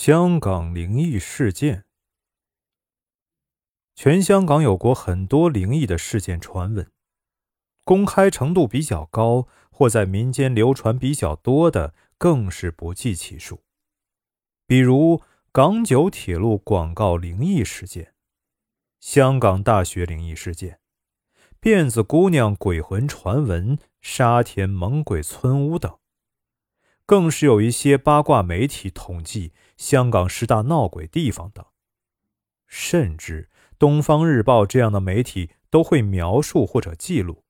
香港灵异事件，全香港有过很多灵异的事件传闻，公开程度比较高或在民间流传比较多的更是不计其数。比如港九铁路广告灵异事件、香港大学灵异事件、辫子姑娘鬼魂传闻、沙田猛鬼村屋等。更是有一些八卦媒体统计香港十大闹鬼地方等，甚至《东方日报》这样的媒体都会描述或者记录，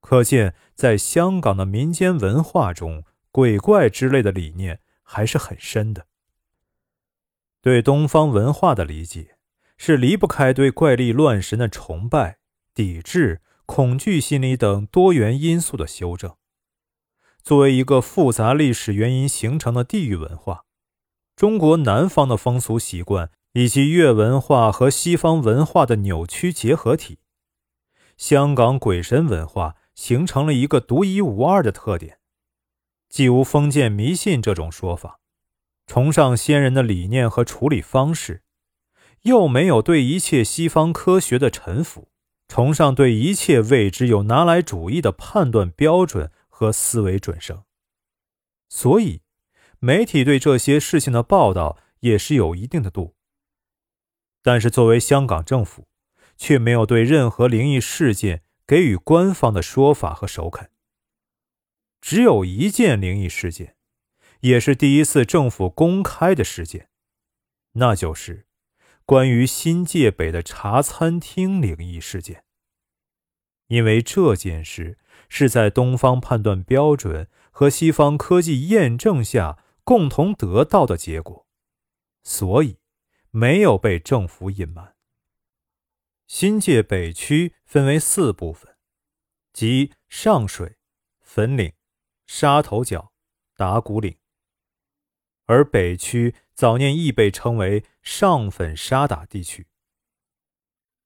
可见在香港的民间文化中，鬼怪之类的理念还是很深的。对东方文化的理解，是离不开对怪力乱神的崇拜、抵制、恐惧心理等多元因素的修正。作为一个复杂历史原因形成的地域文化，中国南方的风俗习惯以及粤文化和西方文化的扭曲结合体，香港鬼神文化形成了一个独一无二的特点，既无封建迷信这种说法，崇尚先人的理念和处理方式，又没有对一切西方科学的臣服，崇尚对一切未知有拿来主义的判断标准。和思维准绳，所以媒体对这些事情的报道也是有一定的度。但是，作为香港政府，却没有对任何灵异事件给予官方的说法和首肯。只有一件灵异事件，也是第一次政府公开的事件，那就是关于新界北的茶餐厅灵异事件。因为这件事。是在东方判断标准和西方科技验证下共同得到的结果，所以没有被政府隐瞒。新界北区分为四部分，即上水、粉岭、沙头角、打鼓岭。而北区早年亦被称为上粉沙打地区。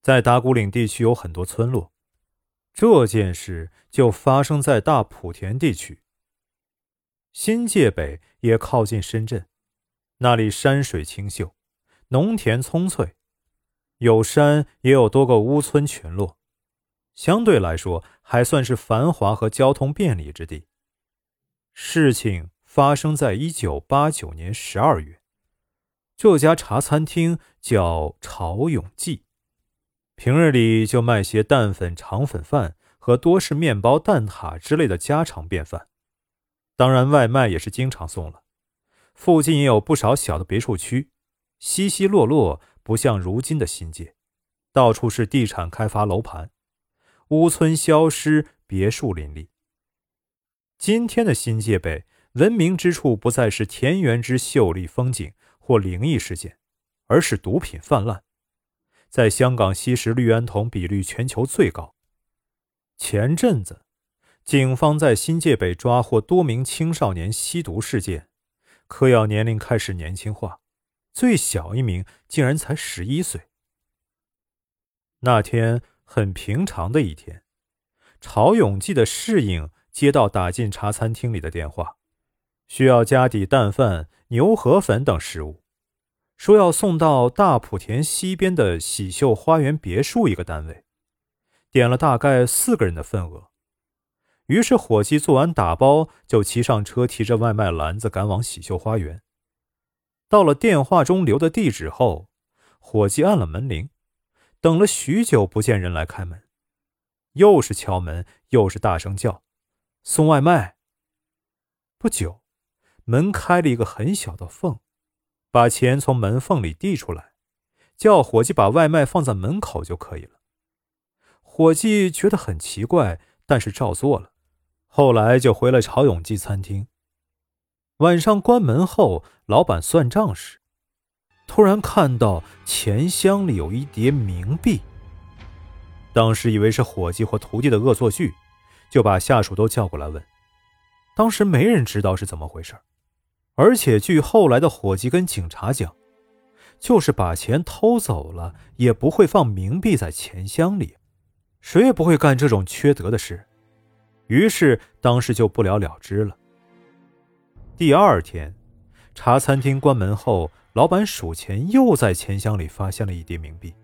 在打鼓岭地区有很多村落。这件事就发生在大莆田地区。新界北也靠近深圳，那里山水清秀，农田葱翠，有山也有多个屋村群落，相对来说还算是繁华和交通便利之地。事情发生在一九八九年十二月，这家茶餐厅叫潮永记。平日里就卖些蛋粉、肠粉饭和多士面包、蛋挞之类的家常便饭，当然外卖也是经常送了。附近也有不少小的别墅区，稀稀落落，不像如今的新界，到处是地产开发楼盘，屋村消失，别墅林立。今天的新界北，闻名之处不再是田园之秀丽风景或灵异事件，而是毒品泛滥。在香港吸食氯胺酮比率全球最高。前阵子，警方在新界北抓获多名青少年吸毒事件，嗑药年龄开始年轻化，最小一名竟然才十一岁。那天很平常的一天，曹永记的侍应接到打进茶餐厅里的电话，需要家底蛋饭、牛河粉等食物。说要送到大埔田西边的喜秀花园别墅一个单位，点了大概四个人的份额。于是伙计做完打包，就骑上车，提着外卖篮子赶往喜秀花园。到了电话中留的地址后，伙计按了门铃，等了许久不见人来开门，又是敲门，又是大声叫：“送外卖。”不久，门开了一个很小的缝。把钱从门缝里递出来，叫伙计把外卖放在门口就可以了。伙计觉得很奇怪，但是照做了。后来就回了朝永记餐厅。晚上关门后，老板算账时，突然看到钱箱里有一叠冥币。当时以为是伙计或徒弟的恶作剧，就把下属都叫过来问。当时没人知道是怎么回事。而且据后来的伙计跟警察讲，就是把钱偷走了，也不会放冥币在钱箱里，谁也不会干这种缺德的事。于是当时就不了了之了。第二天，茶餐厅关门后，老板数钱，又在钱箱里发现了一叠冥币。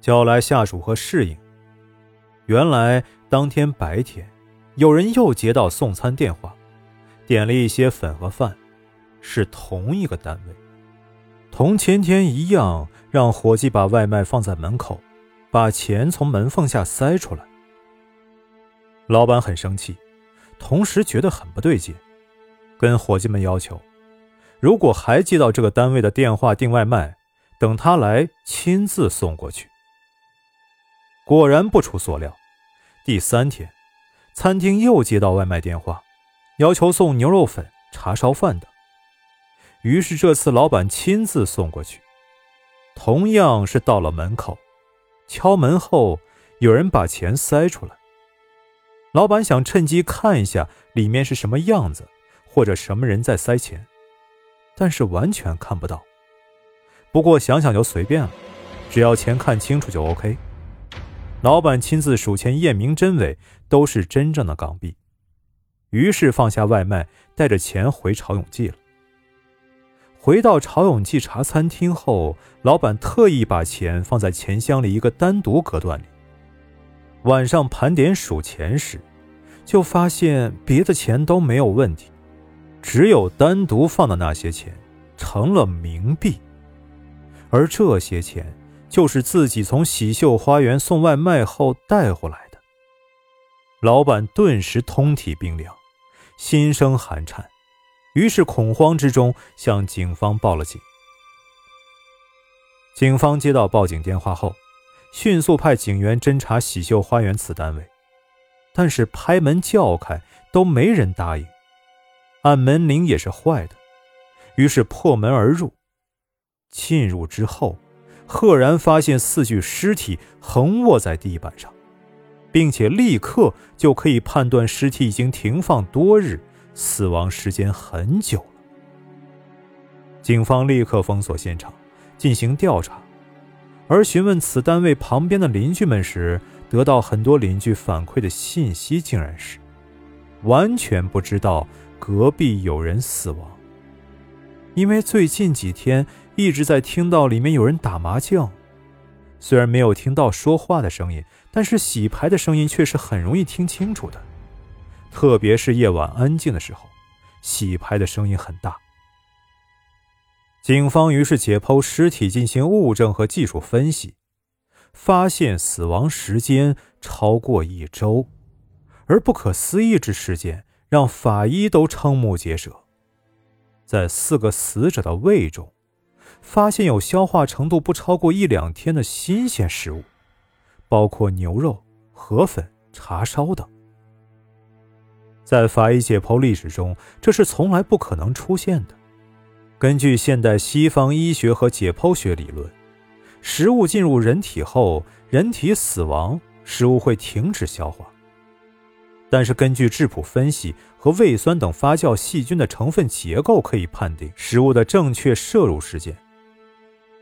叫来下属和侍应。原来当天白天，有人又接到送餐电话，点了一些粉和饭，是同一个单位，同前天一样，让伙计把外卖放在门口，把钱从门缝下塞出来。老板很生气，同时觉得很不对劲，跟伙计们要求。如果还接到这个单位的电话订外卖，等他来亲自送过去。果然不出所料，第三天，餐厅又接到外卖电话，要求送牛肉粉、叉烧饭等。于是这次老板亲自送过去，同样是到了门口，敲门后有人把钱塞出来。老板想趁机看一下里面是什么样子，或者什么人在塞钱。但是完全看不到，不过想想就随便了，只要钱看清楚就 OK。老板亲自数钱，验明真伪，都是真正的港币。于是放下外卖，带着钱回朝永记了。回到朝永记茶餐厅后，老板特意把钱放在钱箱里一个单独隔断里。晚上盘点数钱时，就发现别的钱都没有问题。只有单独放的那些钱成了冥币，而这些钱就是自己从喜秀花园送外卖后带回来的。老板顿时通体冰凉，心生寒颤，于是恐慌之中向警方报了警。警方接到报警电话后，迅速派警员侦查喜秀花园此单位，但是拍门叫开都没人答应。按门铃也是坏的，于是破门而入。进入之后，赫然发现四具尸体横卧在地板上，并且立刻就可以判断尸体已经停放多日，死亡时间很久了。警方立刻封锁现场，进行调查。而询问此单位旁边的邻居们时，得到很多邻居反馈的信息，竟然是完全不知道。隔壁有人死亡，因为最近几天一直在听到里面有人打麻将，虽然没有听到说话的声音，但是洗牌的声音却是很容易听清楚的，特别是夜晚安静的时候，洗牌的声音很大。警方于是解剖尸体进行物证和技术分析，发现死亡时间超过一周，而不可思议之事件。让法医都瞠目结舌，在四个死者的胃中，发现有消化程度不超过一两天的新鲜食物，包括牛肉、河粉、叉烧等。在法医解剖历史中，这是从来不可能出现的。根据现代西方医学和解剖学理论，食物进入人体后，人体死亡，食物会停止消化。但是根据质谱分析和胃酸等发酵细菌的成分结构，可以判定食物的正确摄入时间。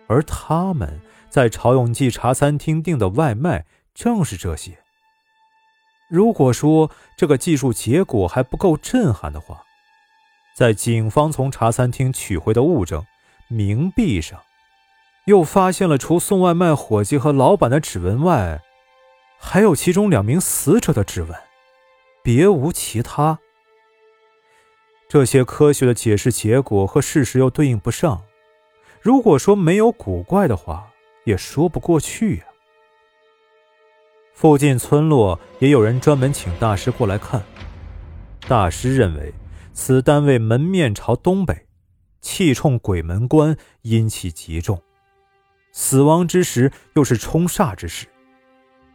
而他们在朝永记茶餐厅订的外卖正是这些。如果说这个技术结果还不够震撼的话，在警方从茶餐厅取回的物证冥币上，又发现了除送外卖伙计和老板的指纹外，还有其中两名死者的指纹。别无其他。这些科学的解释结果和事实又对应不上。如果说没有古怪的话，也说不过去呀。附近村落也有人专门请大师过来看。大师认为，此单位门面朝东北，气冲鬼门关，阴气极重，死亡之时又是冲煞之时，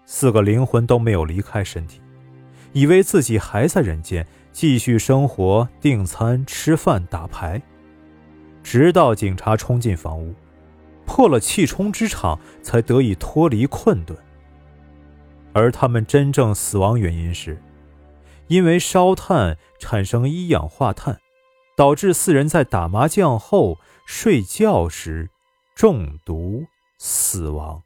四个灵魂都没有离开身体。以为自己还在人间继续生活、订餐、吃饭、打牌，直到警察冲进房屋，破了气冲之场，才得以脱离困顿。而他们真正死亡原因是，因为烧炭产生一氧化碳，导致四人在打麻将后睡觉时中毒死亡。